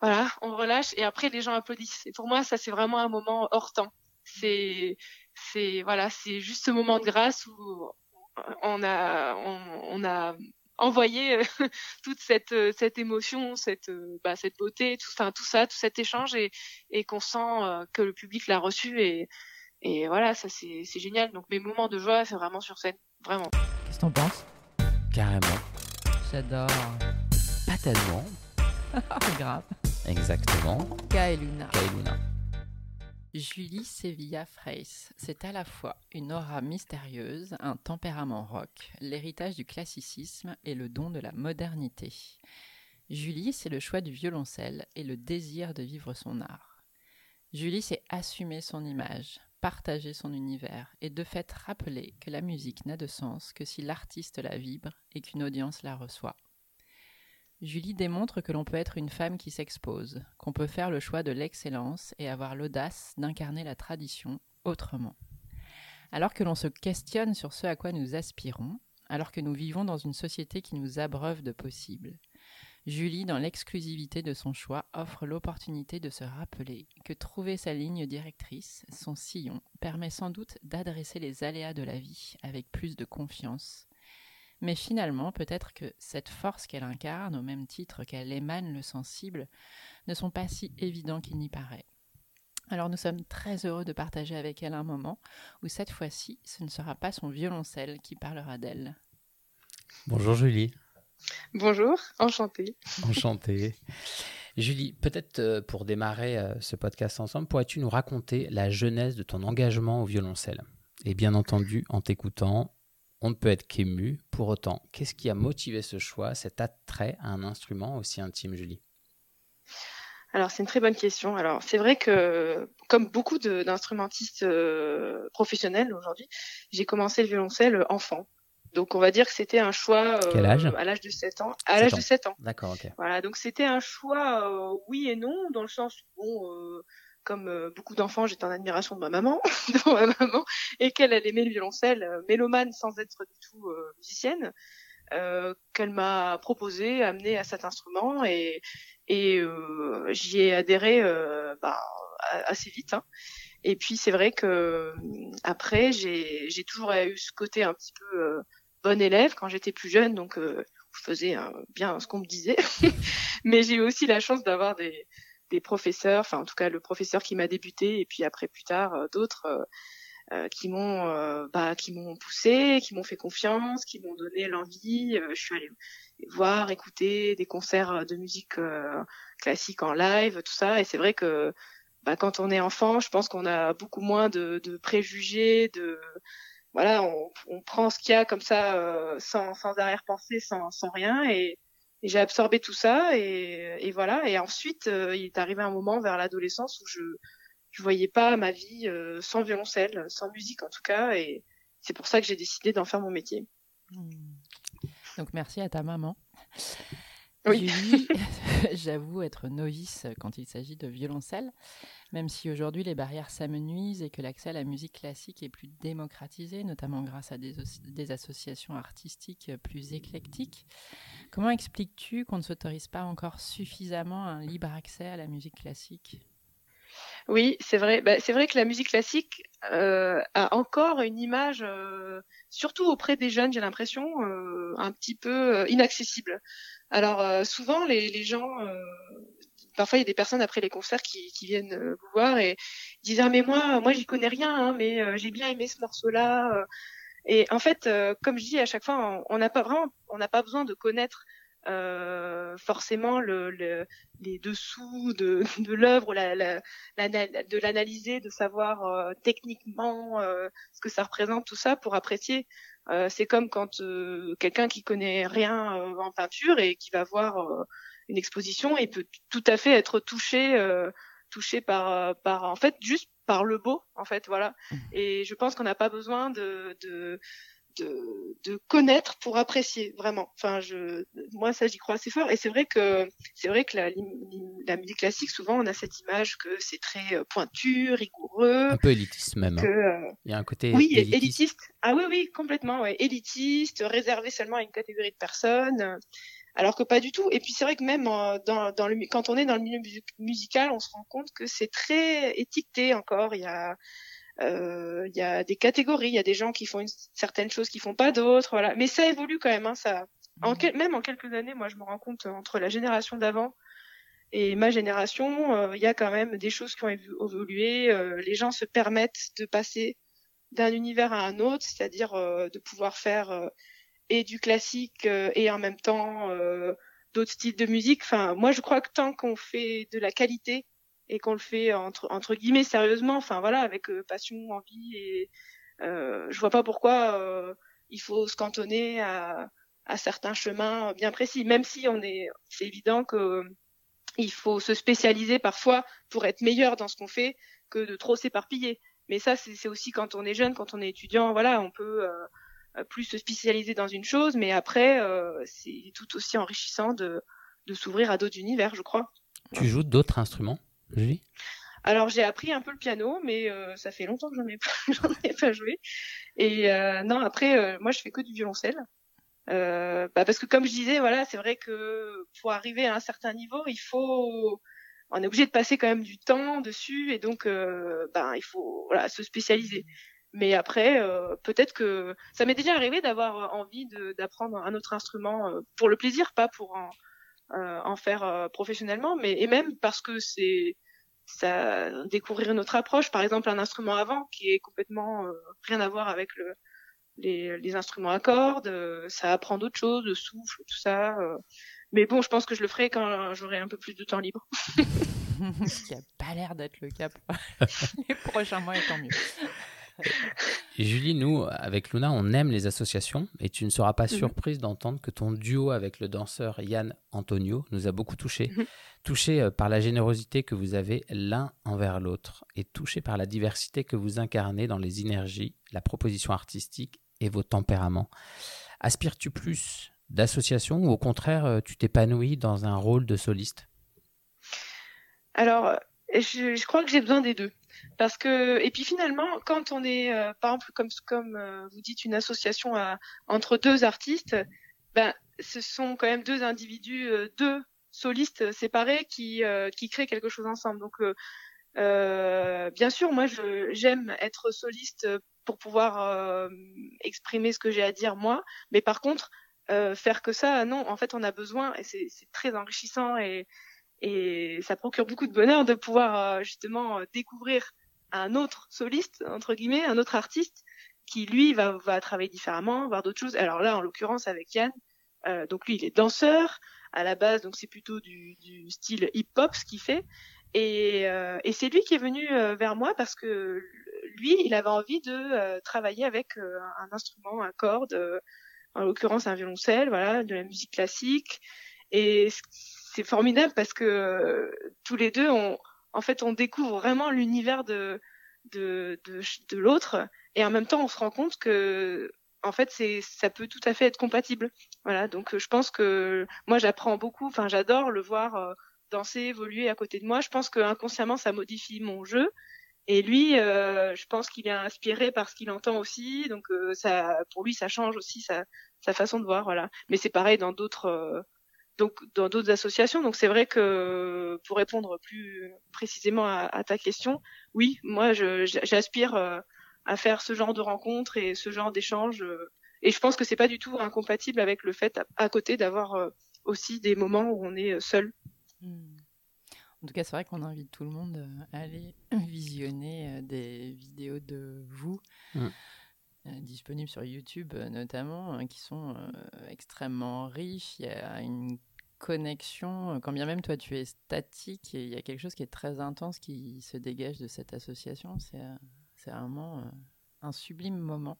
voilà, on relâche et après les gens applaudissent. Et pour moi, ça c'est vraiment un moment hors temps. C'est, c'est voilà, c'est juste ce moment de grâce où on a, on, a envoyé euh, toute cette euh, cette émotion, cette euh, bah, cette beauté, tout, enfin, tout ça, tout cet échange et, et qu'on sent que le public l'a reçu et et voilà, ça c'est c'est génial. Donc mes moments de joie, c'est vraiment sur scène, vraiment. Qu'est-ce que t'en penses? Carrément. J'adore. Pas tellement. Grave. Exactement. Kaeluna. Kaeluna. Julie Sevilla Freys, c'est à la fois une aura mystérieuse, un tempérament rock, l'héritage du classicisme et le don de la modernité. Julie, c'est le choix du violoncelle et le désir de vivre son art. Julie, c'est assumer son image, partager son univers et de fait rappeler que la musique n'a de sens que si l'artiste la vibre et qu'une audience la reçoit. Julie démontre que l'on peut être une femme qui s'expose, qu'on peut faire le choix de l'excellence et avoir l'audace d'incarner la tradition autrement. Alors que l'on se questionne sur ce à quoi nous aspirons, alors que nous vivons dans une société qui nous abreuve de possibles, Julie, dans l'exclusivité de son choix, offre l'opportunité de se rappeler que trouver sa ligne directrice, son sillon, permet sans doute d'adresser les aléas de la vie avec plus de confiance mais finalement, peut-être que cette force qu'elle incarne, au même titre qu'elle émane le sensible, ne sont pas si évidents qu'il n'y paraît. Alors nous sommes très heureux de partager avec elle un moment où cette fois-ci, ce ne sera pas son violoncelle qui parlera d'elle. Bonjour Julie. Bonjour, enchantée. Enchantée. Julie, peut-être euh, pour démarrer euh, ce podcast ensemble, pourrais-tu nous raconter la genèse de ton engagement au violoncelle? Et bien entendu, en t'écoutant, on ne peut être qu'ému. Pour autant, qu'est-ce qui a motivé ce choix, cet attrait à un instrument aussi intime, Julie? Alors c'est une très bonne question. Alors c'est vrai que comme beaucoup d'instrumentistes euh, professionnels aujourd'hui, j'ai commencé le violoncelle enfant. Donc on va dire que c'était un choix euh, à l'âge de 7 ans. À l'âge de 7 ans. D'accord, ok. Voilà, donc c'était un choix euh, oui et non dans le sens où bon comme euh, beaucoup d'enfants, j'étais en admiration de ma maman, de ma maman, et qu'elle elle aimait le violoncelle, euh, mélomane sans être du tout euh, musicienne, qu'elle m'a proposé, amené à cet instrument, et, et j'y ai adhéré bah, assez vite. Hein. Et puis c'est vrai que après, j'ai, toujours eu ce côté un petit peu bon élève quand j'étais plus jeune, donc je faisais bien ce qu'on me disait. Mais j'ai eu aussi la chance d'avoir des des professeurs, enfin en tout cas le professeur qui m'a débuté et puis après plus tard euh, d'autres euh, euh, qui m'ont bah, qui m'ont poussé, qui m'ont fait confiance, qui m'ont donné l'envie. je suis allée voir, écouter des concerts de musique classique en live, tout ça. Et c'est vrai que bah, quand on est enfant, je pense qu'on a beaucoup moins de, de préjugés, de voilà, on, on prend ce qu'il y a comme ça sans, sans arrière-pensée, sans, sans rien. Et, et j'ai absorbé tout ça et, et, voilà. Et ensuite, euh, il est arrivé un moment vers l'adolescence où je je voyais pas ma vie euh, sans violoncelle, sans musique en tout cas. Et c'est pour ça que j'ai décidé d'en faire mon métier. Hmm. Donc merci à ta maman. Oui. j'avoue être novice quand il s'agit de violoncelle, même si aujourd'hui les barrières s'amenuisent et que l'accès à la musique classique est plus démocratisé, notamment grâce à des, des associations artistiques plus éclectiques. Comment expliques-tu qu'on ne s'autorise pas encore suffisamment un libre accès à la musique classique? Oui, c'est vrai. Bah, c'est vrai que la musique classique euh, a encore une image, euh, surtout auprès des jeunes, j'ai l'impression, euh, un petit peu inaccessible. Alors euh, souvent, les, gens, parfois il y a des personnes après les concerts qui, viennent vous voir et disent ah mais moi, moi j'y connais rien, hein, mais j'ai bien aimé ce morceau-là. Et en fait, comme je dis à chaque fois, on n'a pas vraiment, on n'a pas besoin de connaître euh, forcément le, le, les dessous de, l'œuvre, de l'analyser, de savoir euh, techniquement euh, ce que ça représente, tout ça pour apprécier. C'est comme quand quelqu'un qui connaît rien en peinture et qui va voir une exposition et peut tout à fait être touché, touché par, par en fait juste par le beau en fait voilà. Mmh. Et je pense qu'on n'a pas besoin de, de de, de, connaître pour apprécier vraiment. Enfin, je, moi ça j'y crois assez fort. Et c'est vrai que c'est vrai que la, la, musique classique souvent on a cette image que c'est très euh, pointu, rigoureux, un peu élitiste même. Hein. Euh, Il y a un côté oui élitiste. Ah oui oui complètement ouais. élitiste, réservé seulement à une catégorie de personnes. alors que pas du tout. Et puis c'est vrai que même dans, dans le, quand on est dans le milieu musical, on se rend compte que c'est très étiqueté encore. Il y a euh, il y a des catégories, il y a des gens qui font une, certaines choses qui font pas d'autres, voilà. Mais ça évolue quand même, hein, ça. En même en quelques années, moi je me rends compte entre la génération d'avant et ma génération, euh, il y a quand même des choses qui ont évolué. Euh, les gens se permettent de passer d'un univers à un autre, c'est-à-dire de pouvoir faire et du classique et en même temps d'autres styles de musique. Enfin, moi je crois que tant qu'on fait de la qualité et qu'on le fait entre guillemets sérieusement, enfin voilà, avec euh, passion, envie et euh, je vois pas pourquoi euh, il faut se cantonner à, certains chemins bien précis, même si on est, c'est évident que il faut se spécialiser parfois pour être meilleur dans ce qu'on fait que de trop s'éparpiller. Mais ça, c'est aussi quand on est jeune, quand on est étudiant, voilà, on peut euh, plus se spécialiser dans une chose, mais après, euh, c'est tout aussi enrichissant de s'ouvrir à d'autres univers, je crois. Tu joues d'autres instruments? Alors j'ai appris un peu le piano, mais euh, ça fait longtemps que j'en ai pas, j'en ai pas joué. Et euh, non, après euh, moi je fais que du violoncelle, bah, parce que comme je disais, voilà, c'est vrai que pour arriver à un certain niveau, il faut, on est obligé de passer quand même du temps dessus, et donc ben il faut voilà se spécialiser. Mais après, peut-être que ça m'est déjà arrivé d'avoir envie d'apprendre un autre instrument pour le plaisir, pas pour en, en faire professionnellement, mais et même parce que c'est ça découvrir une autre approche. Par exemple, un instrument avant qui est complètement euh, rien à voir avec le, les, les instruments à cordes. Euh, ça apprend d'autres choses, le souffle, tout ça. Euh. mais bon, je pense que je le ferai quand j'aurai un peu plus de temps libre. Ce qui a pas l'air d'être le cas pour les prochains mois, et tant mieux. Julie, nous, avec Luna, on aime les associations et tu ne seras pas mhm. surprise d'entendre que ton duo avec le danseur Yann Antonio nous a beaucoup touché. Mhm. Touché euh, par la générosité que vous avez l'un envers l'autre et touché par la diversité que vous incarnez dans les énergies, la proposition artistique et vos tempéraments. Aspires-tu plus d'associations ou au contraire, euh, tu t'épanouis dans un rôle de soliste? Alors, je, je crois que j'ai besoin des deux. Parce que et puis finalement, quand on est euh, par exemple comme comme euh, vous dites une association à, entre deux artistes, ben ce sont quand même deux individus, euh, deux solistes séparés qui qui créent quelque chose ensemble. Donc bien sûr, moi j'aime être soliste pour pouvoir exprimer ce que j'ai à dire moi, mais par contre faire que ça, non, en fait on a besoin et c'est très enrichissant et et ça procure beaucoup de bonheur de pouvoir euh, justement euh, découvrir un autre soliste entre guillemets, un autre artiste qui lui va, va travailler différemment, voir d'autres choses. Alors là, en l'occurrence avec Yann, euh, donc lui il est danseur à la base, donc c'est plutôt du, du style hip-hop ce qu'il fait. Et, euh, et c'est lui qui est venu vers moi parce que lui, il avait envie de travailler avec un instrument, un corde, en l'occurrence un violoncelle, voilà, de la musique classique. Et c'est formidable parce que euh, tous les deux, on, en fait, on découvre vraiment l'univers de, de, de, de l'autre et en même temps, on se rend compte que en fait, c'est, ça peut tout à fait être compatible. Voilà, donc je pense que moi, j'apprends beaucoup. Enfin, j'adore le voir euh, danser, évoluer à côté de moi. Je pense que inconsciemment, ça modifie mon jeu. Et lui, euh, je pense qu'il est inspiré par ce qu'il entend aussi. Donc, ça, pour lui, ça change aussi sa, sa façon de voir. Voilà. Mais c'est pareil dans d'autres donc dans d'autres associations. Donc c'est vrai que pour répondre plus précisément à, ta question, oui, moi j'aspire euh, à faire ce genre de rencontres et ce genre d'échanges. Euh, et je pense que c'est pas du tout incompatible avec le fait à, côté d'avoir euh, aussi des moments où on est seul. Hmm. En tout cas, c'est vrai qu'on invite tout le monde à aller visionner des vidéos de vous. Hmm. Disponibles sur YouTube notamment, hein, qui sont extrêmement riches. Il y a une connexion, euh, quand bien même toi tu es statique, il y a quelque chose qui est très intense qui se dégage de cette association. C'est euh, vraiment euh, un sublime moment.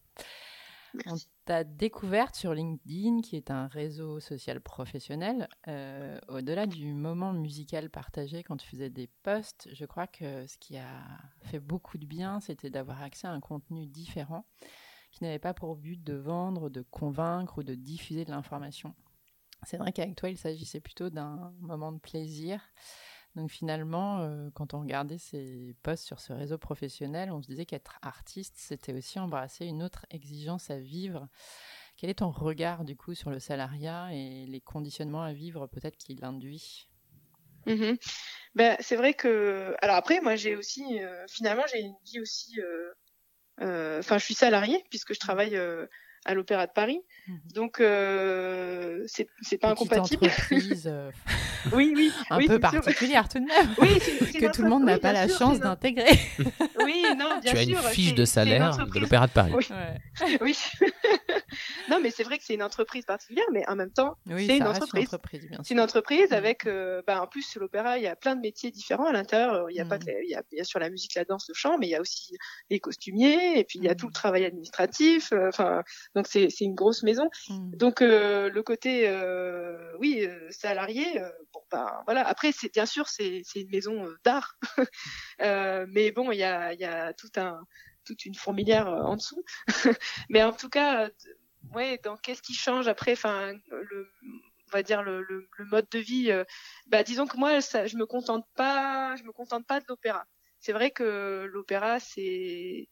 On t'a découverte sur LinkedIn, qui est un réseau social professionnel. Au-delà du moment musical partagé quand tu faisais des posts, je crois que ce qui a fait beaucoup de bien, c'était d'avoir accès à un contenu différent qui n'avait pas pour but de vendre, de convaincre ou de diffuser de l'information. C'est vrai qu'avec toi, il s'agissait plutôt d'un moment de plaisir. Donc finalement, euh, quand on regardait ces posts sur ce réseau professionnel, on se disait qu'être artiste, c'était aussi embrasser une autre exigence à vivre, Quel est ton regard du coup sur le salariat et les conditionnements à vivre peut-être qu'il induit? Mhm. Ben, c'est vrai que alors après moi j'ai aussi euh, finalement j'ai une vie aussi euh, enfin je suis salariée puisque je travaille euh, à l'Opéra de Paris Mhm. donc euh, c'est c'est pas Petite incompatible entreprise euh, oui oui un oui, peu sûr. particulière tout de même. oui que tout le monde n'a pas oui, la sûr, chance d'intégrer. oui non bien Tu as une sûr, fiche de salaire de l'Opéra de Paris. Oui. Ouais. oui non mais c'est vrai que c'est une entreprise particulière mais en même temps Oui, c'est une entreprise une entreprise, bien C'est une entreprise Mhm. avec, euh, bah, en plus, sur l'opéra, il y a plein de métiers différents à l'intérieur. Il y a pas Mhm. que, la- il y a bien sûr la musique, la danse, le chant, mais il y a aussi les costumiers, et puis il y a tout le travail administratif. euh, Enfin, donc c'est c'est une grosse maison. Mm. Donc euh, le côté, oui, salarié, bon ben voilà. Après, c'est bien sûr, c'est c'est une maison d'art, mais bon, il y a il y a tout un toute une fourmilière en dessous. mais en tout cas, ouais, dans qu'est-ce qui change après, enfin le on va dire le, le, le mode de vie euh, bah disons que moi ça, je me contente pas je me contente pas de l'opéra. C'est vrai que l'opéra c'est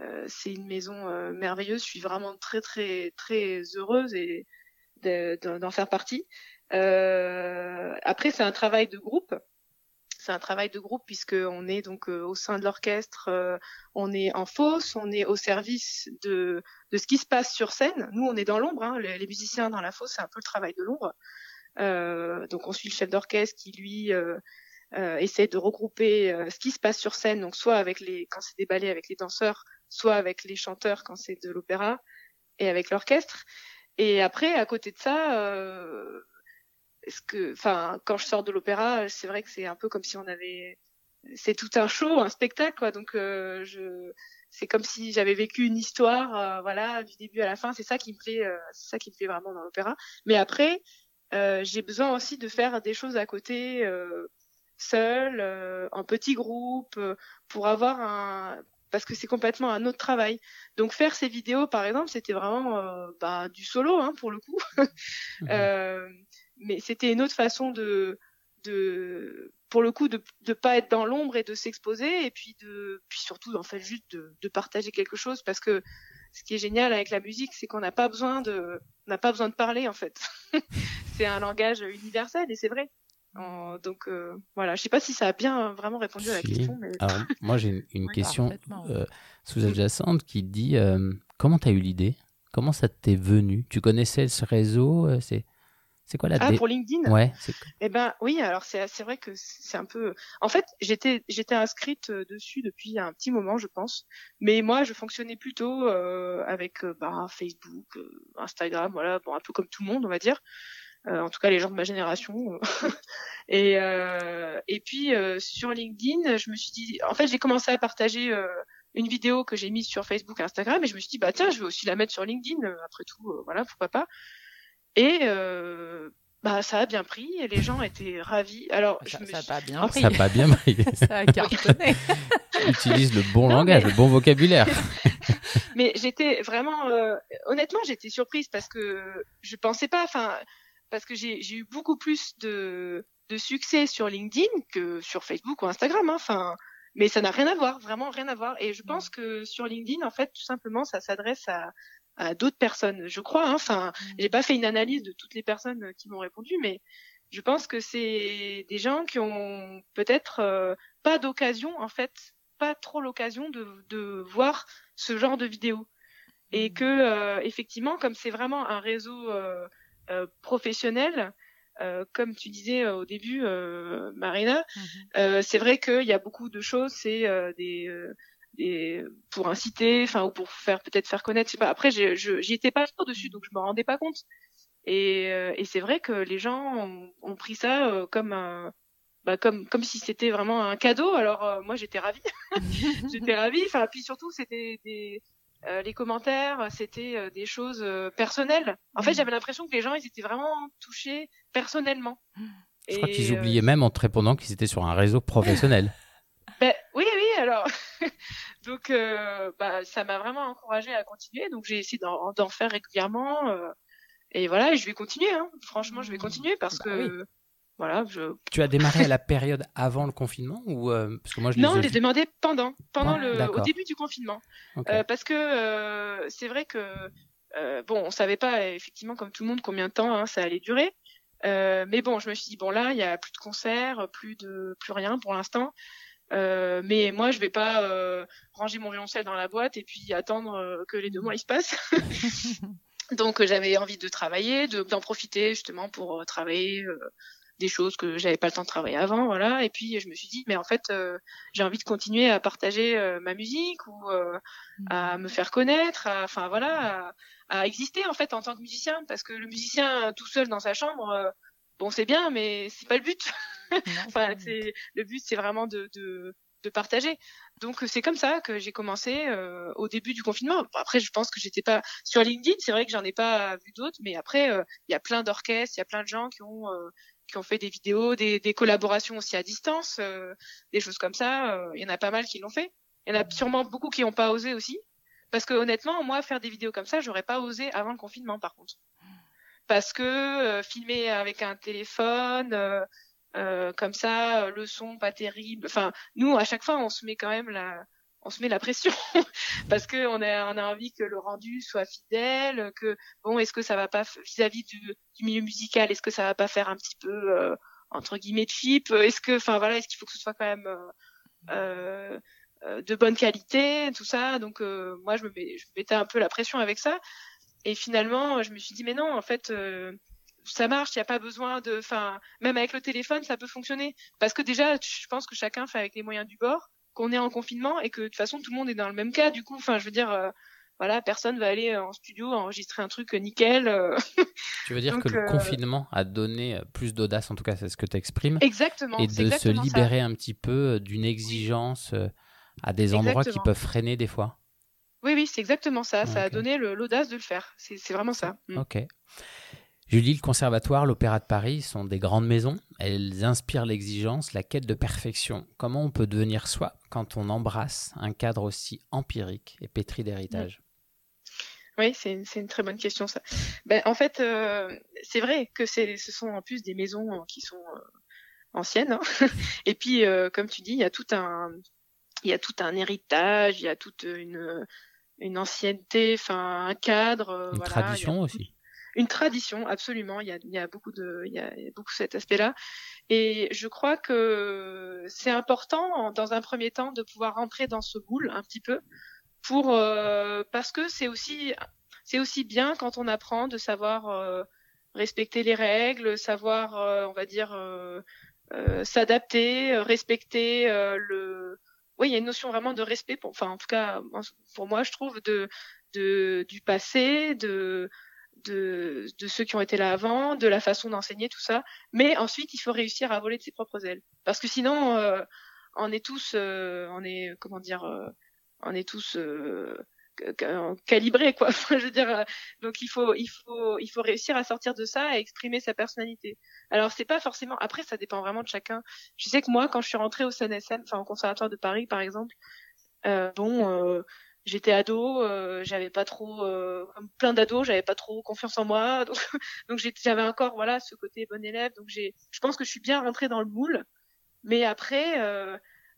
euh, c'est une maison euh, merveilleuse. Je suis vraiment très très très heureuse et de- de- d'en faire partie. Euh, après c'est un travail de groupe c'est un travail de groupe puisque on est donc euh, au sein de l'orchestre, euh, on est en fosse, on est au service de de ce qui se passe sur scène. Nous, on est dans l'ombre, hein, les, les musiciens dans la fosse, c'est un peu le travail de l'ombre. Euh, donc on suit le chef d'orchestre qui lui euh, euh, essaie de regrouper euh, ce qui se passe sur scène, donc soit avec les quand c'est des ballets avec les danseurs, soit avec les chanteurs quand c'est de l'opéra et avec l'orchestre. Et après, à côté de ça, euh, ce que, enfin, quand je sors de l'opéra, c'est vrai que c'est un peu comme si on avait, c'est tout un show, un spectacle, quoi. Donc, euh, je, c'est comme si j'avais vécu une histoire, euh, voilà, du début à la fin. C'est ça qui me plaît, euh, c'est ça qui me plaît vraiment dans l'opéra. Mais après, euh, j'ai besoin aussi de faire des choses à côté, euh, seul, euh, en petit groupe, pour avoir un, parce que c'est complètement un autre travail. Donc faire ces vidéos, par exemple, c'était vraiment euh, bah, du solo, hein, pour le coup. Mhm. Euh, mais c'était une autre façon de, de pour le coup, de de pas être dans l'ombre et de s'exposer, et puis de, puis surtout, en fait, juste de, de partager quelque chose, parce que ce qui est génial avec la musique, c'est qu'on n'a pas besoin de, n'a pas besoin de parler, en fait. c'est un langage universel, et c'est vrai. En- donc euh, voilà, je sais pas si ça a bien vraiment répondu à la Si. question, mais Alors, moi, j'ai une, une Oui, question euh, sous-adjacente qui dit euh, comment tu as eu l'idée? Comment ça t'est venu? Tu connaissais ce réseau euh, C'est c'est quoi la ah dé- pour LinkedIn? Ouais, Eh ben oui, alors c'est c'est vrai que c'est un peu. En fait, j'étais j'étais inscrite euh, dessus depuis un petit moment, je pense. Mais moi, je fonctionnais plutôt euh, avec euh, bah, Facebook, euh, Instagram, voilà, bon un peu comme tout le monde, on va dire. Euh, en tout cas, les gens de ma génération. et euh, et puis euh, sur LinkedIn, je me suis dit, en fait, j'ai commencé à partager. euh, une vidéo que j'ai mise sur Facebook et Instagram et je me suis dit bah tiens je vais aussi la mettre sur LinkedIn après tout euh, voilà pourquoi pas et euh, bah ça a bien pris et les gens étaient ravis alors je Ça me ça a suis- pas bien en pris. ça a pas bien pris. Ça a cartonné. Tu utilises le bon Non, langage, mais- le bon vocabulaire. mais j'étais vraiment euh, honnêtement j'étais surprise parce que je pensais pas enfin parce que j'ai j'ai eu beaucoup plus de de succès sur LinkedIn que sur Facebook ou Instagram hein. enfin mais ça n'a rien à voir vraiment rien à voir et je pense que sur LinkedIn en fait tout simplement ça s'adresse à à d'autres personnes je crois hein. enfin j'ai pas fait une analyse de toutes les personnes qui m'ont répondu mais je pense que c'est des gens qui ont peut-être euh, pas d'occasion en fait pas trop l'occasion de de voir ce genre de vidéos et Mhm. que euh, effectivement comme c'est vraiment un réseau euh, euh, professionnel euh, comme tu disais euh, au début euh, Marina Mhm. euh, c'est vrai qu'il y a beaucoup de choses c'est euh, des pour inciter enfin ou pour faire peut-être faire connaître je sais pas après j'y étais pas trop dessus donc je me rendais pas compte et euh, et c'est vrai que les gens ont, ont pris ça euh, comme un bah comme comme si c'était vraiment un cadeau alors euh, moi j'étais ravie j'étais ravie. Enfin, puis surtout, c'était des euh, les commentaires, c'était euh, des choses personnelles. En fait, Mhm. j'avais l'impression que les gens, ils étaient vraiment touchés personnellement. Je crois qu'ils oubliaient même en te répondant qu'ils étaient sur un réseau professionnel. ben, oui, oui. Alors, donc, euh, bah, ça m'a vraiment encouragée à continuer. Donc, j'ai essayé d'en d'en faire régulièrement. euh, et voilà, et je vais continuer. Hein. Franchement, je vais continuer parce Bah que voilà, je tu as démarré à la période avant le confinement ou euh, parce que moi je les non, ai je l'ai vus- demandé pendant, pendant Ah, le, au début du confinement. Euh, parce que euh, c'est vrai que euh, bon, on savait pas effectivement comme tout le monde combien de temps hein, ça allait durer. Euh, mais bon, je me suis dit bon là, il y a plus de concerts, plus de plus rien pour l'instant. Euh, mais moi, je vais pas euh, ranger mon violoncelle dans la boîte et puis attendre euh, que les deux mois ils se passent. Donc j'avais envie de travailler, d'en profiter justement pour travailler des choses que j'avais pas le temps de travailler avant, voilà. Et puis je me suis dit, mais en fait, euh, j'ai envie de continuer à partager euh, ma musique ou euh, à me faire connaître, enfin voilà, à, à, exister en fait en tant que musicien, parce que le musicien tout seul dans sa chambre, bon c'est bien, mais c'est pas le but. enfin, c'est le but, c'est vraiment de, de de partager. Donc c'est comme ça que j'ai commencé euh, au début du confinement. Après, je pense que j'étais pas sur LinkedIn. C'est vrai que j'en ai pas vu d'autres, mais après, il y a plein d'orchestres, il y a plein de gens qui ont qui ont fait des vidéos, des, des collaborations aussi à distance, euh, des choses comme ça. Euh, il y en a pas mal qui l'ont fait. Il y en a sûrement beaucoup qui n'ont pas osé aussi. Parce que honnêtement, moi, faire des vidéos comme ça, j'aurais pas osé avant le confinement, par contre. Parce que euh, filmer avec un téléphone, comme ça, le son pas terrible. Enfin, nous, à chaque fois, on se met quand même la, on se met la pression parce que on a, on a envie que le rendu soit fidèle, que bon, est-ce que ça va pas vis-à-vis du, milieu musical, est-ce que ça va pas faire un petit peu euh, entre guillemets cheap? Est-ce que, enfin voilà, est-ce qu'il faut que ce soit quand même euh, euh, de bonne qualité, tout ça? Donc euh, moi, je me, je me mettais un peu la pression avec ça, et finalement, je me suis dit mais non, en fait. Euh, ça marche, il n'y a pas besoin de, enfin, même avec le téléphone, ça peut fonctionner. Parce que déjà, je pense que chacun fait avec les moyens du bord qu'on est en confinement et que de toute façon tout le monde est dans le même cas. Du coup, enfin, je veux dire, euh, voilà, personne va aller en studio enregistrer un truc nickel. Euh. tu veux dire que le euh, confinement a donné plus d'audace, en tout cas, c'est ce que tu exprimes. Exactement. Et de se libérer un petit peu d'une exigence à des endroits qui peuvent freiner des fois. Oui, oui, c'est exactement ça. Ça a donné l'audace de le faire. C'est vraiment ça. Mm. Julie, le Conservatoire, l'Opéra de Paris sont des grandes maisons. Elles inspirent l'exigence, la quête de perfection. Comment on peut devenir soi quand on embrasse un cadre aussi empirique et pétri d'héritage? Oui, c'est une, une, très bonne question ça. Ben, en fait, euh, c'est vrai que ce sont en plus des maisons euh, qui sont euh, anciennes. Hein. et puis, euh, comme tu dis, il y a tout un, il y a tout un héritage, il y a toute une, une ancienneté, enfin un cadre. Une voilà, tradition aussi une tradition absolument. Il y a, il y a beaucoup de, il y a beaucoup cet aspect-là. Et je crois que c'est important dans un premier temps de pouvoir rentrer dans ce moule un petit peu pour euh, parce que c'est aussi c'est aussi bien quand on apprend de savoir euh, respecter les règles, savoir euh, on va dire euh, euh, s'adapter, respecter le oui, il y a une notion vraiment de respect pour enfin en tout cas pour moi je trouve de de du passé, de de, de ceux qui ont été là avant, de la façon d'enseigner, tout ça. Mais ensuite, il faut réussir à voler de ses propres ailes. Parce que sinon, euh, on est tous, euh, on est, comment dire, euh, on est tous euh, calibrés, quoi. je veux dire, donc il faut, il faut, il faut réussir à sortir de ça et exprimer sa personnalité. Alors c'est pas forcément. Après, ça dépend vraiment de chacun. Je sais que moi, quand je suis rentrée au CNSM, enfin au Conservatoire de Paris, par exemple, bon j'étais ado, euh, j'avais pas trop, euh, comme plein d'ados, j'avais pas trop confiance en moi, donc, j'avais encore voilà ce côté bon élève. Donc j'ai, je pense que je suis bien rentrée dans le moule. Mais après, euh,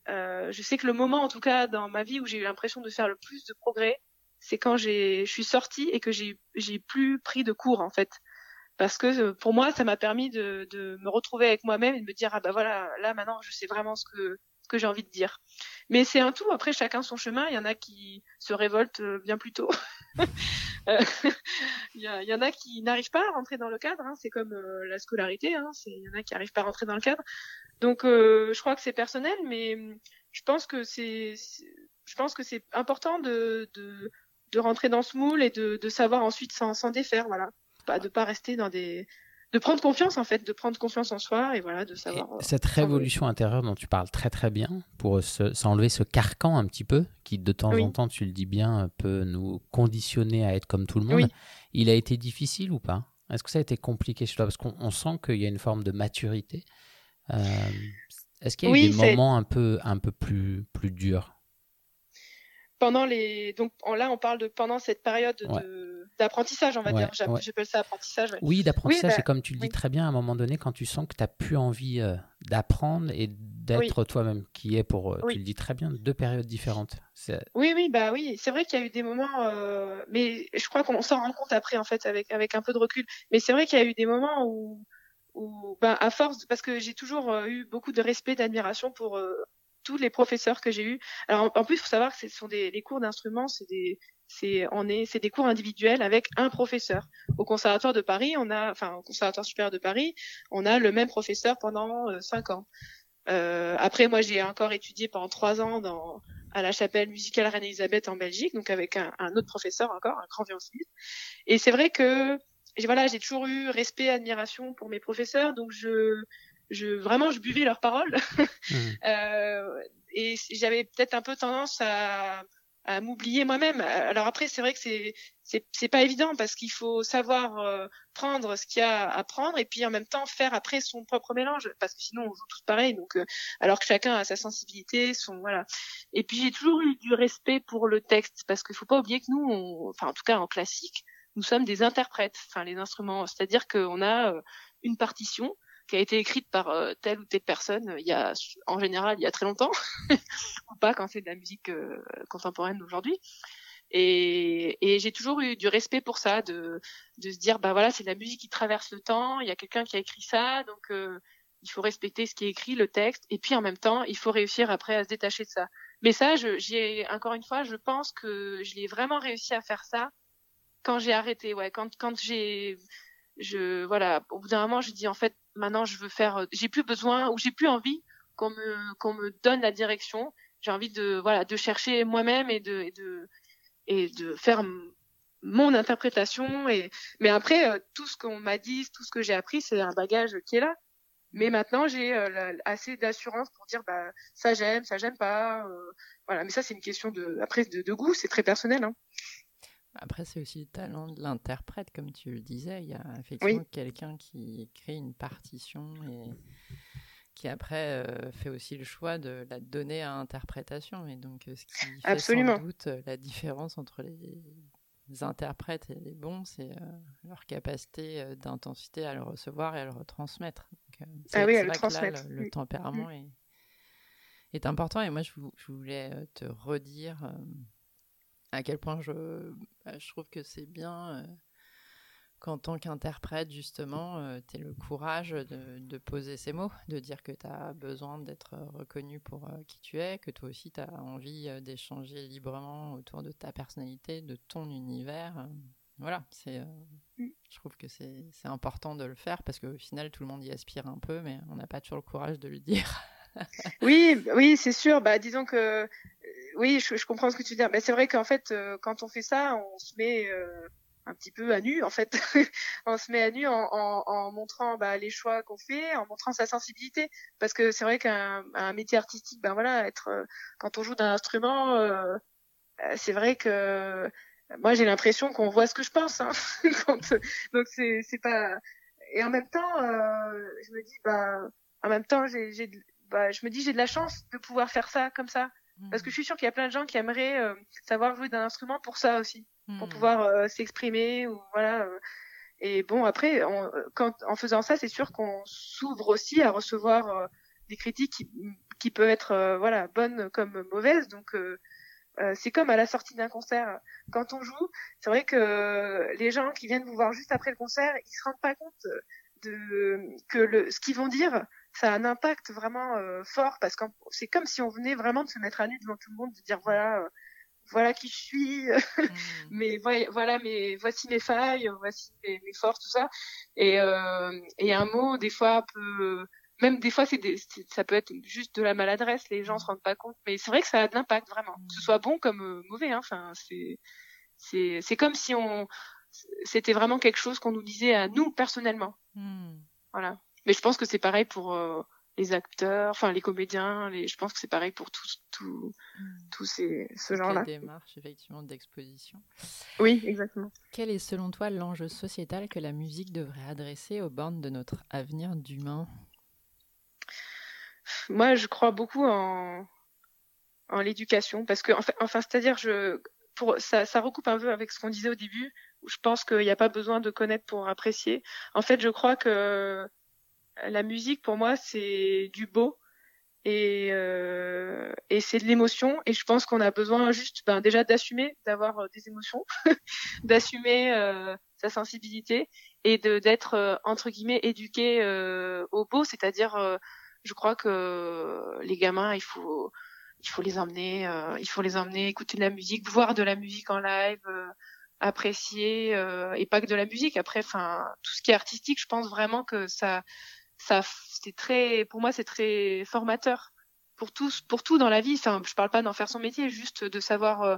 euh, je sais que le moment, en tout cas dans ma vie, où j'ai eu l'impression de faire le plus de progrès, c'est quand j'ai, je suis sortie et que j'ai, j'ai plus pris de cours en fait. Parce que euh, pour moi, ça m'a permis de, de me retrouver avec moi-même et de me dire ah bah voilà, là maintenant, je sais vraiment ce que ce que j'ai envie de dire. Mais c'est un tout. Après, chacun son chemin. Il y en a qui se révoltent euh, bien plus tôt. Euh, il, y, y, en a qui n'arrivent pas à rentrer dans le cadre. Hein. C'est comme la scolarité. Hein. Il y en a qui n'arrivent pas à rentrer dans le cadre. Donc, euh, je crois que c'est personnel, mais je pense que c'est, je pense que c'est important de, de, de rentrer dans ce moule et de, de savoir ensuite s'en défaire. Voilà, pas de pas rester dans des de prendre confiance en fait, de prendre confiance en soi et voilà, de savoir. Euh, cette révolution intérieure dont tu parles très très bien, pour s'enlever ce carcan un petit peu, qui de temps en temps, tu le dis bien, peut nous conditionner à être comme tout le monde. Il a été difficile ou pas? Est-ce que ça a été compliqué chez toi? Parce qu'on sent qu'il y a une forme de maturité. Euh, est-ce qu'il y a eu des moments un peu un peu plus plus durs? Pendant les donc là on parle de pendant cette période de d'apprentissage, on va Ouais, dire. ouais. J'appelle ça apprentissage. ouais. Oui, d'apprentissage, bah, et comme tu le dis oui. très bien, à un moment donné, quand tu sens que tu n'as plus envie euh, d'apprendre et d'être toi-même, qui est pour, euh, Oui. tu le dis très bien, deux périodes différentes. C'est- Oui, oui, bah oui. C'est vrai qu'il y a eu des moments, euh, mais je crois qu'on s'en rend compte après, en fait, avec, avec un peu de recul. Mais c'est vrai qu'il y a eu des moments où, où ben, à force, parce que j'ai toujours euh, eu beaucoup de respect, d'admiration pour euh, tous les professeurs que j'ai eus. Alors, en, en plus, il faut savoir que ce sont des les cours d'instruments, c'est des, c'est, on est, c'est des cours individuels avec un professeur. Au Conservatoire de Paris, on a, enfin, au Conservatoire supérieur de Paris, on a le même professeur pendant euh, cinq ans. Euh, après, moi, j'ai encore étudié pendant trois ans dans, à la chapelle musicale Reine-Elisabeth en Belgique, donc avec un, un autre professeur encore, un grand violoncelliste. Et c'est vrai que voilà, j'ai toujours eu respect, admiration pour mes professeurs, donc je, je vraiment je buvais leurs paroles Mhm. Euh, et j'avais peut-être un peu tendance à, à m'oublier moi-même. Alors après, c'est vrai que c'est c'est pas évident parce qu'il faut savoir euh, prendre ce qu'il y a à prendre et puis en même temps faire après son propre mélange parce que sinon on joue tous pareil. Donc euh, alors que chacun a sa sensibilité, son voilà. Et puis j'ai toujours eu du respect pour le texte parce qu'il faut pas oublier que nous, enfin en tout cas en classique, nous sommes des interprètes. Enfin les instruments, c'est-à-dire qu'on a euh, une partition qui a été écrite par euh, telle ou telle personne il y a en général il y a très longtemps. Ou pas quand c'est de la musique euh, contemporaine d'aujourd'hui. Et, et j'ai toujours eu du respect pour ça de de se dire bah voilà c'est de la musique qui traverse le temps il y a quelqu'un qui a écrit ça donc euh, il faut respecter ce qui est écrit le texte et puis en même temps il faut réussir après à se détacher de ça. Mais ça j'ai encore une fois je pense que je l'ai vraiment réussi à faire ça quand j'ai arrêté ouais quand quand j'ai je voilà au bout d'un moment je dis en fait maintenant je veux faire j'ai plus besoin ou j'ai plus envie qu'on me qu'on me donne la direction. J'ai envie de voilà de chercher moi-même et de et de et de faire mon interprétation et mais après euh, tout ce qu'on m'a dit tout ce que j'ai appris c'est un bagage qui est là. Mais maintenant j'ai euh, assez d'assurance pour dire bah ça j'aime ça j'aime pas euh, voilà. Mais ça c'est une question de après de, de goût c'est très personnel hein. Après, c'est aussi le talent de l'interprète, comme tu le disais. Il y a effectivement Oui. quelqu'un qui écrit une partition et qui après euh, fait aussi le choix de la donner à interprétation. Et donc, euh, ce qui fait Absolument. sans doute euh, la différence entre les interprètes et les bons, c'est euh, leur capacité euh, d'intensité à le recevoir et à le retransmettre. Donc, Ah oui, à le là, transmettre. le, le Mm. tempérament est, est important. Et moi, je, vou- je voulais te redire à quel point je, bah, je trouve que c'est bien euh, qu'en tant qu'interprète, justement, tu aies le courage de, de poser ces mots, de dire que tu as besoin d'être reconnu pour euh, qui tu es, que toi aussi tu as envie euh, d'échanger librement autour de ta personnalité, de ton univers. euh, voilà, c'est, euh, Mm. je trouve que c'est c'est important de le faire parce qu'au final, tout le monde y aspire un peu, mais on n'a pas toujours le courage de le dire. Oui, oui, c'est sûr. Bah, disons que euh, oui, je, je comprends ce que tu dire. Mais c'est vrai qu'en fait, euh, quand on fait ça, on se met euh, un petit peu à nu. En fait, on se met à nu en, en, en montrant bah, les choix qu'on fait, en montrant sa sensibilité. Parce que c'est vrai qu'un un métier artistique, ben voilà, être euh, quand on joue d'un instrument, euh, euh, c'est vrai que euh, moi j'ai l'impression qu'on voit ce que je pense. Hein, donc c'est c'est pas. Et en même temps, je me dis bah en même temps j'ai bah, je me dis j'ai de la chance de pouvoir faire ça comme ça parce que je suis sûre qu'il y a plein de gens qui aimeraient euh, savoir jouer d'un instrument pour ça aussi pour Mm. pouvoir euh, s'exprimer ou voilà euh. et bon après on, quand en faisant ça c'est sûr qu'on s'ouvre aussi à recevoir euh, des critiques qui, qui peuvent être euh, voilà bonnes comme mauvaises donc euh, euh, c'est comme à la sortie d'un concert quand on joue c'est vrai que euh, les gens qui viennent vous voir juste après le concert ils se rendent pas compte de que le ce qu'ils vont dire ça a un impact vraiment euh, fort parce que c'est comme si on venait vraiment de se mettre à nu devant tout le monde de dire voilà euh, voilà qui je suis Mm. mais voilà mais voici mes failles voici mes, mes forces tout ça et euh, et un mot des fois peut même des fois c'est ça peut être juste de la maladresse les gens se rendent pas compte mais c'est vrai que ça a de l'impact vraiment que ce soit bon comme euh, mauvais hein. enfin c'est c'est c'est comme si on c'était vraiment quelque chose qu'on nous disait à nous personnellement Mm. voilà mais je pense que c'est pareil pour euh, les acteurs enfin les comédiens les je pense que c'est pareil pour tous tous Mm. tous ces ce Toutes genre là les démarches effectivement d'exposition. oui exactement Quel est selon toi l'enjeu sociétal que la musique devrait adresser aux bornes de notre avenir d'humain? Moi je crois beaucoup en en l'éducation parce que enfin, enfin c'est-à-dire je pour ça, ça recoupe un peu avec ce qu'on disait au début. Où je pense qu'il n'y a pas besoin de connaître pour apprécier. En fait, je crois que la musique pour moi c'est du beau et, euh, et c'est de l'émotion. Et je pense qu'on a besoin juste ben, déjà d'assumer d'avoir euh, des émotions d'assumer euh, sa sensibilité et de d'être euh, entre guillemets éduqué au beau. C'est-à-dire je crois que les gamins il faut il faut les emmener il faut les emmener écouter de la musique voir de la musique en live apprécier et pas que de la musique. Après enfin tout ce qui est artistique je pense vraiment que ça ça c'est très pour moi c'est très formateur. Pour tous pour tout dans la vie enfin je parle pas d'en faire son métier juste de savoir euh,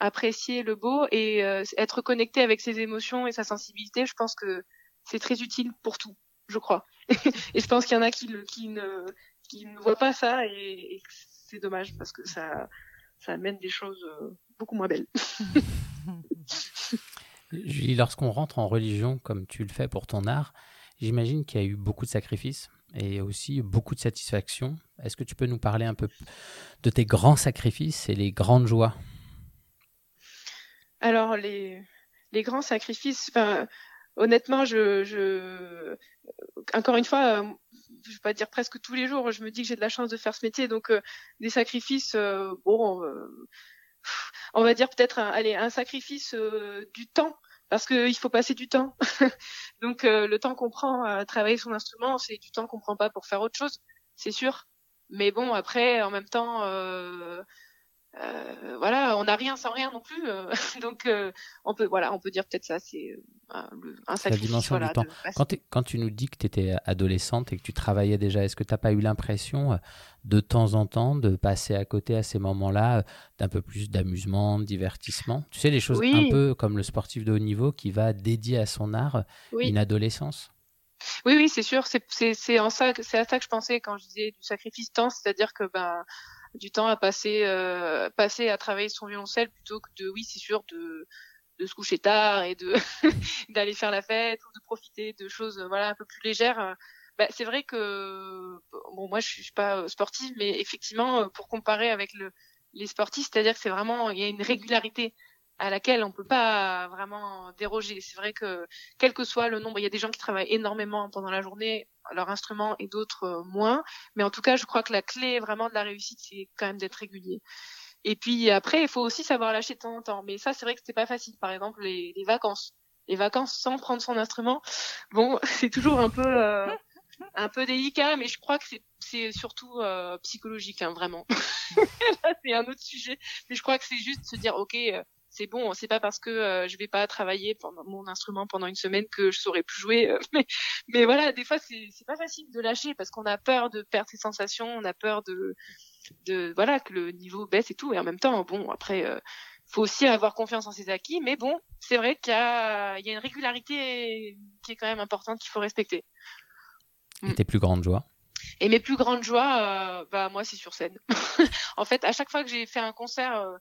apprécier le beau et euh, être connecté avec ses émotions et sa sensibilité je pense que c'est très utile pour tout je crois. Et je pense qu'il y en a qui, qui ne qui ne voient pas ça et, et c'est dommage parce que ça ça amène des choses euh, beaucoup moins belles. Julie, lorsqu'on rentre en religion comme tu le fais pour ton art, J'imagine qu'il y a eu beaucoup de sacrifices et aussi beaucoup de satisfaction. Est-ce que tu peux nous parler un peu de tes grands sacrifices et les grandes joies? Alors, les, grands sacrifices, honnêtement, je, je, encore une fois, je vais pas dire presque tous les jours, je me dis que j'ai de la chance de faire ce métier, donc euh, des sacrifices, euh, bon, euh, on va dire peut-être, allez, un sacrifice du temps parce qu'il faut passer du temps. Donc euh, le temps qu'on prend à travailler son instrument, c'est du temps qu'on prend pas pour faire autre chose, c'est sûr. Mais bon, après, en même temps, euh, euh, voilà, on n'a rien sans rien non plus. Euh, donc, euh, on peut, voilà, on peut dire peut-être ça, c'est un, un sacrifice. La dimension voilà, du temps. Quand, quand, tu nous dis que tu étais adolescente et que tu travaillais déjà, est-ce que tu n'as pas eu l'impression de temps en temps de passer à côté à ces moments-là d'un peu plus d'amusement, de divertissement? Tu sais, les choses oui. un peu comme le sportif de haut niveau qui va dédier à son art oui. une adolescence? Oui, oui, c'est sûr. C'est en ça, c'est à ça que je pensais quand je disais du sacrifice temps, c'est-à-dire que ben du temps à passer euh, passer à travailler son violoncelle plutôt que de oui c'est sûr de de se coucher tard et de d'aller faire la fête ou de profiter de choses voilà un peu plus légères bah, c'est vrai que bon moi je suis pas sportive mais effectivement pour comparer avec le les sportifs c'est-à-dire que c'est vraiment il y a une régularité à laquelle on peut pas vraiment déroger. C'est vrai que quel que soit le nombre, il y a des gens qui travaillent énormément pendant la journée leur instrument et d'autres euh, moins, mais en tout cas, je crois que la clé vraiment de la réussite, c'est quand même d'être régulier. Et puis après, il faut aussi savoir lâcher de temps en temps. Mais ça, c'est vrai que c'était pas facile. Par exemple, les, vacances, les vacances sans prendre son instrument, bon, c'est toujours un peu euh, un peu délicat, mais je crois que c'est surtout euh, psychologique, hein, vraiment. Là, c'est un autre sujet, mais je crois que c'est juste se dire, ok, c'est bon, c'est pas parce que euh, je vais pas travailler pendant mon instrument pendant une semaine que je saurai plus jouer. Euh, mais, mais voilà, des fois c'est c'est pas facile de lâcher parce qu'on a peur de perdre ses sensations, on a peur de de voilà que le niveau baisse et tout. Et en même temps, bon après. Euh, faut aussi avoir confiance en ses acquis, mais bon, c'est vrai qu'il y a, il y a une régularité qui est quand même importante qu'il faut respecter. Et tes plus grandes joies? Et mes plus grandes joies, euh, bah moi c'est sur scène. en fait, à chaque fois que j'ai fait un concert, euh,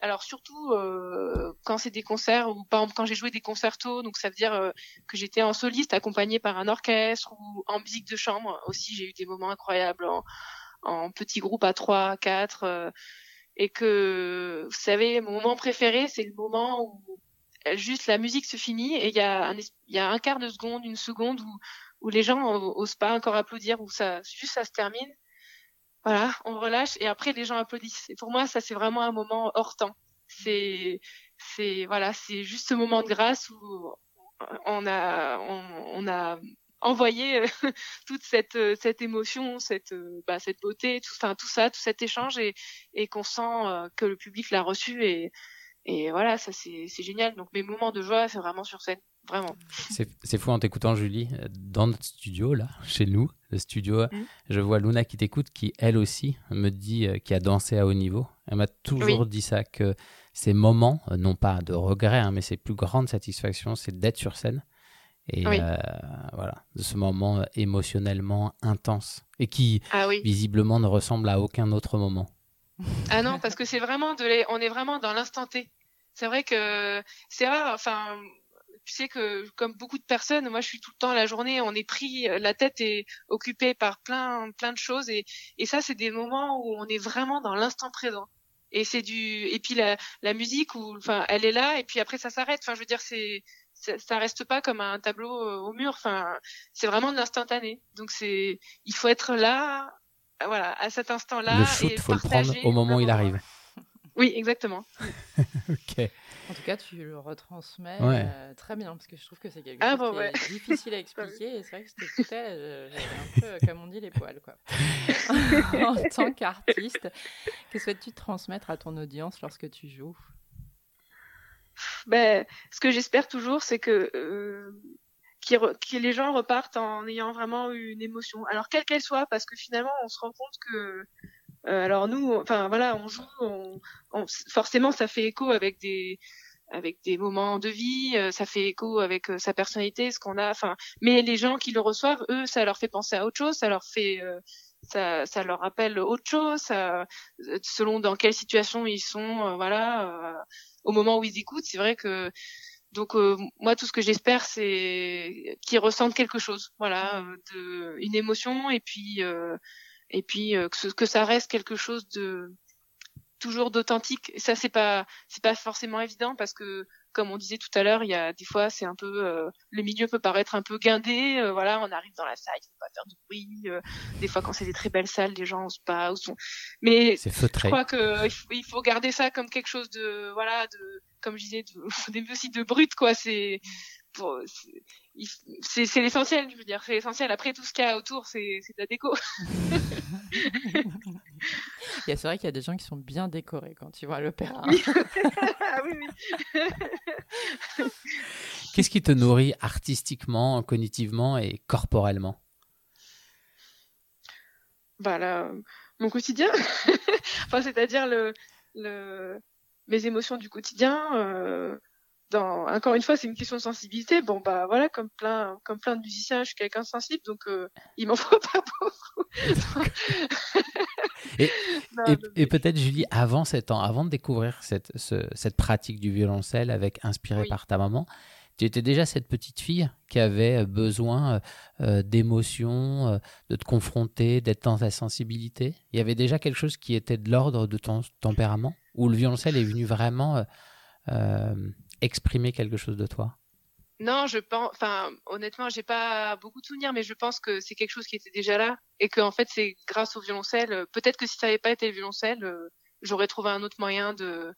alors surtout euh, quand c'est des concerts ou par exemple quand j'ai joué des concertos, donc ça veut dire euh, que j'étais en soliste accompagné par un orchestre ou en musique de chambre. Aussi, j'ai eu des moments incroyables en, en petit groupe à trois, quatre, euh, et que vous savez, mon moment préféré, c'est le moment où juste la musique se finit et il y a un y un quart de seconde, une seconde où où les gens osent pas encore applaudir, où ça juste ça se termine voilà, on relâche et après les gens applaudissent. Et pour moi, ça c'est vraiment un moment hors temps. C'est, c'est voilà, c'est juste ce moment de grâce où on a, on, a envoyé toute cette cette émotion, cette bah, cette beauté, tout, enfin tout ça, tout cet échange et et qu'on sent que le public l'a reçu et et voilà, ça c'est c'est génial. Donc mes moments de joie, c'est vraiment sur scène. Vraiment. C'est fou en t'écoutant, Julie. Dans notre studio, là, chez nous, le studio, mmh. je vois Luna qui t'écoute, qui elle aussi me dit, euh, qui a dansé à haut niveau. Elle m'a toujours oui. dit ça, que ces moments, euh, non pas de regret, hein, mais ses plus grandes satisfactions, c'est d'être sur scène. Et oui. euh, voilà, de ce moment émotionnellement intense et qui ah oui. visiblement ne ressemble à aucun autre moment. Ah non, parce que c'est vraiment de les... on est vraiment dans l'instant T. C'est vrai que c'est rare, enfin, tu sais que comme beaucoup de personnes, moi je suis tout le temps la journée, on est pris, la tête est occupée par plein plein de choses et, et ça c'est des moments où on est vraiment dans l'instant présent. et c'est du et puis la, la musique où enfin elle est là et puis après ça s'arrête. Enfin je veux dire c'est ça, ça, reste pas comme un tableau euh, au mur. Enfin c'est vraiment de l'instantané. Donc c'est il faut être là voilà à cet instant là le shoot faut le prendre au moment où il arrive oui exactement ok en tout cas, tu le retransmets euh, très bien parce que je trouve que c'est quelque ah, chose qui est difficile à expliquer. et c'est vrai que c'était tout j'avais un peu, euh, comme on dit, les poils. Quoi. en tant qu'artiste, que souhaites-tu transmettre à ton audience lorsque tu joues? Ben, Ce que j'espère toujours, c'est que, euh, que les gens repartent en ayant vraiment une émotion. Alors, quelle qu'elle soit, parce que finalement, on se rend compte que euh, alors nous, enfin voilà, on joue, on, on, forcément ça fait écho avec des avec des moments de vie, euh, ça fait écho avec euh, sa personnalité, ce qu'on a. Enfin, mais les gens qui le reçoivent, eux, ça leur fait penser à autre chose, ça leur fait, ça, ça leur rappelle autre chose, ça, selon dans quelle situation ils sont, voilà, au moment où ils écoutent. C'est vrai que donc moi tout ce que j'espère c'est qu'ils ressentent quelque chose, voilà, de une émotion et puis et puis euh, que, que ça reste quelque chose de toujours d'authentique. Ça c'est pas c'est pas forcément évident parce que comme on disait tout à l'heure, il y a des fois c'est un peu euh, le milieu peut paraître un peu guindé. Euh, voilà, on arrive dans la salle, il faut pas faire de bruit. des fois quand c'est des très belles salles, les gens osent pas. Sont... Mais je crois que il faut, garder ça comme quelque chose de voilà de comme je disais de, aussi de brut quoi. C'est c'est l'essentiel, je veux dire, c'est l'essentiel. Après, tout ce qu'il y a autour, c'est de la déco. c'est vrai qu'il y a des gens qui sont bien décorés quand tu vois l'opéra. ah, oui, oui. Qu'est-ce qui te nourrit artistiquement, cognitivement et corporellement? Bah, Mon quotidien. enfin, C'est-à-dire le, le, mes émotions du quotidien. Euh, encore une fois, c'est une question de sensibilité. Bon, bah voilà, comme plein, comme plein de musiciens, je suis quelqu'un de sensible, donc euh, il m'en faut pas beaucoup. et, peut-être, Julie, avant ans, avant de découvrir cette, cette pratique du violoncelle avec inspiré par ta maman, tu étais déjà cette petite fille qui avait besoin euh, euh, d'émotions, de te confronter, d'être dans ta sensibilité? Il y avait déjà quelque chose qui était de l'ordre de ton tempérament, où le violoncelle est venu vraiment exprimer quelque chose de toi? Non, je pense, enfin, honnêtement, j'ai pas beaucoup de souvenirs, mais je pense que c'est quelque chose qui était déjà là et que en fait, c'est grâce au violoncelle. Euh, peut-être que si ça n'avait pas été le violoncelle, euh, j'aurais trouvé un autre moyen de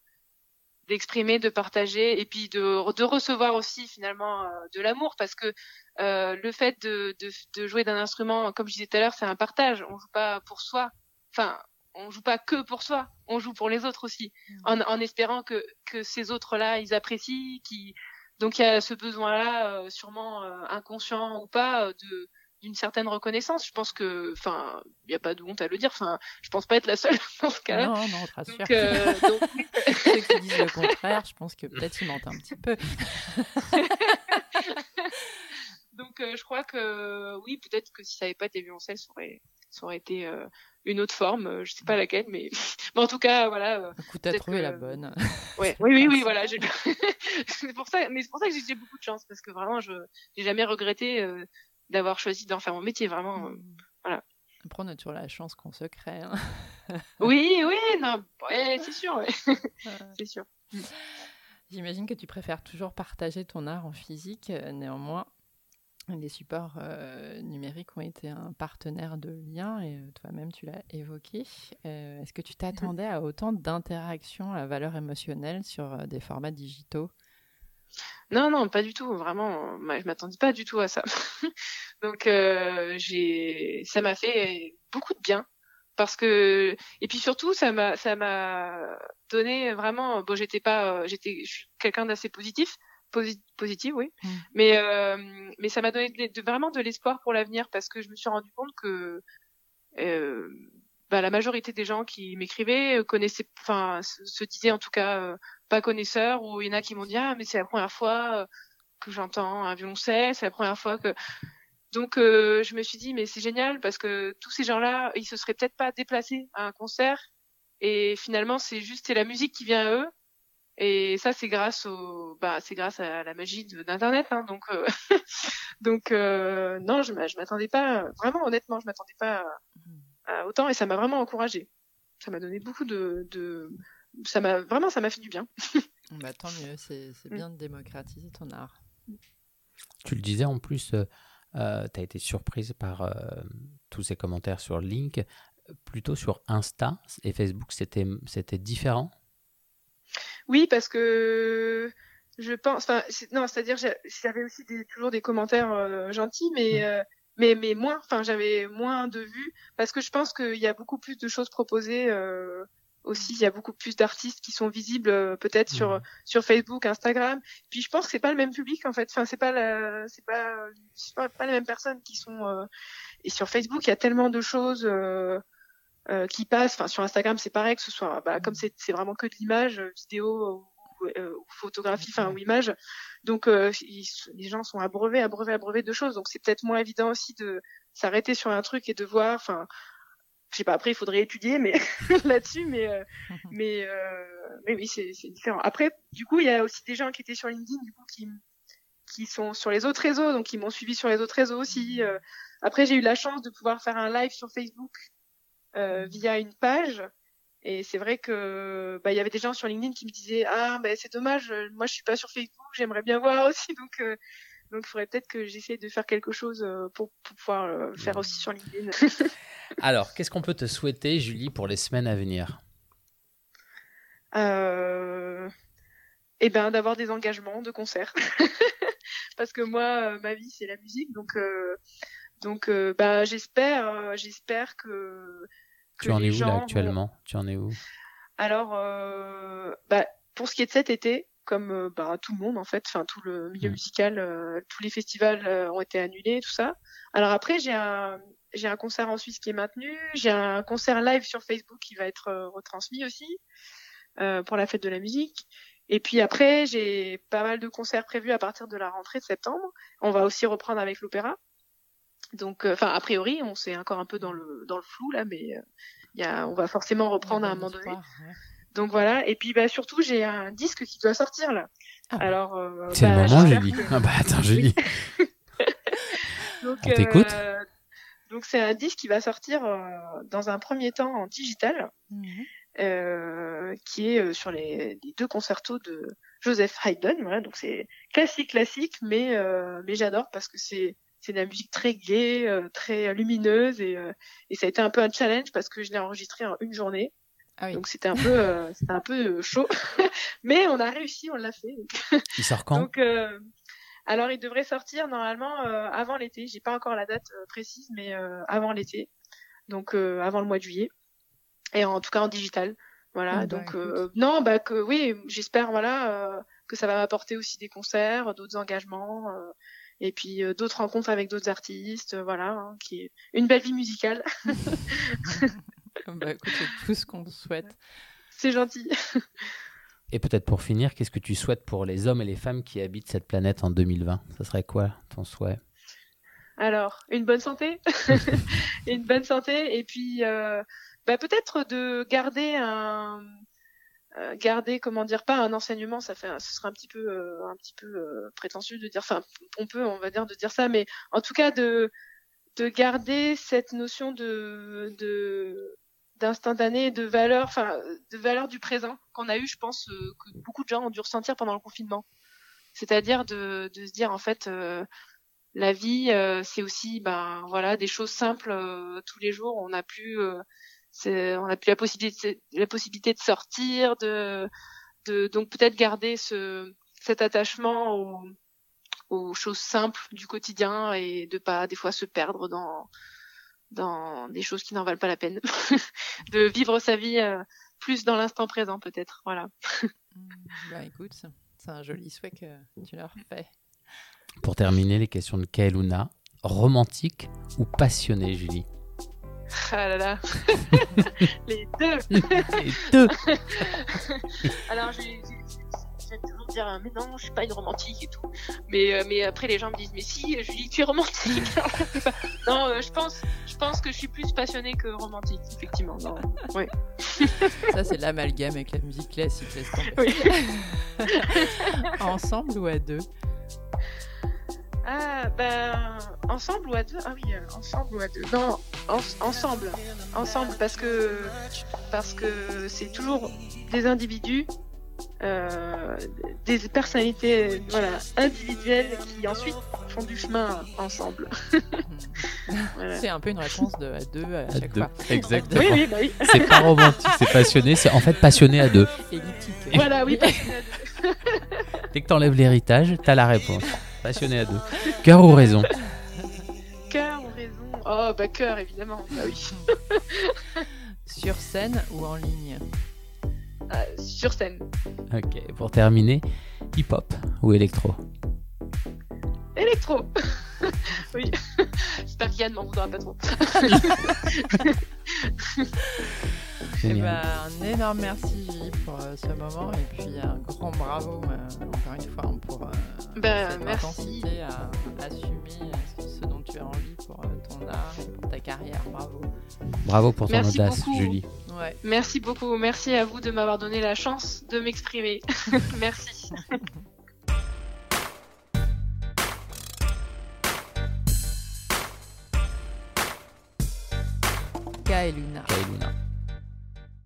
d'exprimer, de partager et puis de, de recevoir aussi finalement euh, de l'amour parce que le fait de, de, de jouer d'un instrument, comme je disais tout à l'heure, c'est un partage. On joue pas pour soi. Enfin, on joue pas que pour soi, on joue pour les autres aussi, mm. en, en, espérant que, que ces autres-là, ils apprécient, qui donc il y a ce besoin-là, euh, sûrement euh, inconscient ou pas, euh, de d'une certaine reconnaissance. Je pense que, enfin, il n'y a pas de honte à le dire. Enfin, je pense pas être la seule dans ce cas-là. Non, non, te rassure. Donc, euh, donc... Ceux qui disent le contraire, je pense que peut-être ils mentent un petit peu. donc, je crois que oui, peut-être que si ça n'avait pas été violoncelle, ça aurait, ça aurait été une autre forme, euh, je sais pas laquelle, mais, mais en tout cas, voilà. Euh, Écoute, t'as trouvé la bonne. Ouais, oui, oui, oui, voilà. c'est pour ça, mais c'est pour ça que j'ai beaucoup de chance parce que vraiment, je n'ai jamais regretté euh, d'avoir choisi d'en faire mon métier, vraiment. Euh, mm. voilà. Après, on a toujours la chance qu'on se crée. Hein. oui, oui, non, c'est sûr, c'est sûr. J'imagine que tu préfères toujours partager ton art en physique, néanmoins, les supports euh, numériques ont été un partenaire de lien et euh, toi-même tu l'as évoqué. Euh, est-ce que tu t'attendais à autant d'interactions à valeur émotionnelle sur des formats digitaux? Non, non, pas du tout. Vraiment, je m'attendais pas du tout à ça. Donc, ça m'a fait beaucoup de bien parce que et puis surtout ça m'a ça m'a donné vraiment. Bon, j'étais pas, j'étais, je suis quelqu'un d'assez positif positive, oui. Mm. Mais euh, mais ça m'a donné de, vraiment de l'espoir pour l'avenir parce que je me suis rendu compte que euh, bah, la majorité des gens qui m'écrivaient euh, connaissaient, enfin se, disaient en tout cas euh, pas connaisseurs ou il y en a qui m'ont dit ah mais c'est la première fois que j'entends un violoncelle, c'est la première fois que donc je me suis dit mais c'est génial parce que tous ces gens-là ils se seraient peut-être pas déplacés à un concert et finalement c'est juste c'est la musique qui vient à eux et ça, c'est grâce au, bah, c'est grâce à la magie d'Internet. Hein, donc, euh... donc euh... non, je, je m'attendais pas. Vraiment, honnêtement, je m'attendais pas à, autant, et ça m'a vraiment encouragé. Ça m'a donné beaucoup de, de, ça m'a vraiment, ça m'a fait du bien. bah, tant mieux, c'est Mm. bien de démocratiser ton art. Tu le disais en plus, tu as été surprise par euh, tous ces commentaires sur Link. Plutôt sur Insta et Facebook, c'était c'était différent? Oui, parce que je pense, enfin, non, c'est-à-dire j'avais aussi des, toujours des commentaires euh, gentils, mais euh, mais mais moins, enfin, j'avais moins de vues parce que je pense qu'il y a beaucoup plus de choses proposées. euh, aussi, il y a beaucoup plus d'artistes qui sont visibles euh, peut-être sur sur Facebook, Instagram. Puis je pense que c'est pas le même public en fait. Enfin, c'est pas la, c'est pas c'est pas, pas les mêmes personnes qui sont. euh, Et sur Facebook, il y a tellement de choses. Euh, euh, qui passent. Enfin, sur Instagram, c'est pareil, que ce soit, bah, comme c'est vraiment que de l'image, euh, vidéo ou, euh, ou photographie, enfin, ou image. Donc, euh, ils- les gens sont abreuvés, abreuvés, abreuvés de choses. Donc, c'est peut-être moins évident aussi de s'arrêter sur un truc et de voir, enfin, je sais pas, après, il faudrait étudier, mais là-dessus, mais, euh, mais, euh, mais oui, c'est différent. Après, du coup, il y a aussi des gens qui étaient sur LinkedIn, du coup, qui, qui sont sur les autres réseaux, donc ils m'ont suivi sur les autres réseaux aussi. Euh, après, j'ai eu la chance de pouvoir faire un live sur Facebook euh, via une page. Et c'est vrai que bah il y avait des gens sur LinkedIn qui me disaient ah ben c'est dommage, euh, moi je suis pas sur Facebook, j'aimerais bien voir aussi donc euh, donc il faudrait peut-être que j'essaie de faire quelque chose euh, pour, pour pouvoir euh, le faire aussi sur LinkedIn. Alors, qu'est-ce qu'on peut te souhaiter, Julie, pour les semaines à venir? Euh, et ben d'avoir des engagements de concerts parce que moi euh, ma vie c'est la musique donc euh, donc euh, bah j'espère euh, j'espère que, que Tu en les es où gens là vont- actuellement? Tu en es où? Alors, euh, bah, pour ce qui est de cet été, comme euh, bah, tout le monde en fait, enfin tout le milieu Mm. musical, euh, tous les festivals euh, ont été annulés, tout ça. Alors après, j'ai un j'ai un concert en Suisse qui est maintenu, j'ai un concert live sur Facebook qui va être euh, retransmis aussi euh, pour la fête de la musique. Et puis après, j'ai pas mal de concerts prévus à partir de la rentrée de septembre. On va aussi reprendre avec l'opéra. Donc, euh, enfin, a priori, on s'est encore un peu dans le dans le flou là, mais euh, il y a, on va forcément reprendre à un moment donné. Donc voilà, et puis bah surtout j'ai un disque qui doit sortir là. Ah. Alors euh, C'est bah, le moment, Julie. que- Ah bah attends, Julie. Donc, On t'écoute. euh, donc c'est un disque qui va sortir euh, dans un premier temps en digital, Mhm. euh, qui est euh, sur les, les deux concertos de Joseph Haydn. Voilà, donc c'est classique classique, mais euh, mais j'adore parce que c'est c'est de la musique très gaie, euh, très lumineuse et euh, et ça a été un peu un challenge parce que je l'ai enregistré en une journée. Ah oui. Donc c'était un peu euh, c'était un peu euh, chaud, mais on a réussi, on l'a fait. Il sort quand? Donc, euh, alors il devrait sortir normalement euh, avant l'été. J'ai pas encore la date euh, précise, mais euh, avant l'été, donc euh, avant le mois de juillet, et en tout cas en digital. Voilà. Ah bah, donc euh, non, bah que oui, j'espère voilà euh, que ça va m'apporter aussi des concerts, d'autres engagements. Et puis euh, d'autres rencontres avec d'autres artistes, euh, voilà, hein, qui est une belle vie musicale. bah, écoute, c'est tout ce qu'on te souhaite. C'est gentil. Et peut-être pour finir, qu'est-ce que tu souhaites pour les hommes et les femmes qui habitent cette planète en 2020 Ça serait quoi ton souhait? Alors, une bonne santé, une bonne santé, et puis euh, bah, peut-être de garder un, euh, garder comment dire pas un enseignement, ça fait, ce serait un petit peu, euh, un petit peu euh, prétentieux de dire, enfin pompeux, on va dire de dire ça, mais en tout cas de de garder cette notion de de d'instantané, de valeur, enfin de valeur du présent qu'on a eu, je pense euh, que beaucoup de gens ont dû ressentir pendant le confinement. C'est-à-dire de, de se dire en fait euh, la vie c'est aussi ben voilà des choses simples tous les jours on n'a plus on n'a plus la possibilité la possibilité de sortir de de donc peut-être garder ce cet attachement aux, aux choses simples du quotidien et de pas des fois se perdre dans dans des choses qui n'en valent pas la peine de vivre sa vie euh, plus dans l'instant présent peut-être voilà Mm, Bah écoute, c'est un joli souhait que tu leur fais. Pour terminer, les questions de Kaeluna. Romantique ou passionné, Julie? Ah là là les deux Les deux Alors, j'ai- toujours dire, euh, mais non, je suis pas une romantique et tout. Mais, euh, mais après, les gens me disent, mais si, Julie, tu es romantique. Je non, euh, je pense, je pense que je suis plus passionnée que romantique, effectivement. Non. Ouais. Ça, c'est l'amalgame avec la musique classique. Oui. Ensemble ou à deux? Ah, ben, ensemble ou à deux? Ah oui, euh, ensemble ou à deux. Non, En- ensemble, ensemble, parce que parce que c'est toujours des individus, euh, des personnalités, voilà, individuelles qui ensuite font du chemin ensemble. Voilà. C'est un peu une réponse de à deux à À chaque deux. fois. Exactement. Oui, oui, bah oui. C'est pas romantique, c'est passionné, c'est en fait passionné à deux. Elliptique. voilà, oui. Dès que t'enlèves l'héritage, t'as la réponse. Passionné à deux. Cœur ou raison Cœur ou raison Oh, bah cœur, évidemment. Bah oui. Sur scène ou en ligne Ah, sur scène. Ok, pour terminer, hip-hop ou électro? Électro. oui. J'espère qu'Yann m'en voudra pas trop. Eh Génial. ben, un énorme merci Julie pour euh, ce moment et puis un grand bravo euh, encore une fois pour euh, Ben, cette merci. intensité à assumer euh, ce dont tu as envie pour euh, ton art et pour ta carrière. Bravo. Bravo pour ton Merci audace, beaucoup. Julie. Ouais. Merci beaucoup. Merci à vous de m'avoir donné la chance de m'exprimer. Merci. Kaeluna. Kailuna.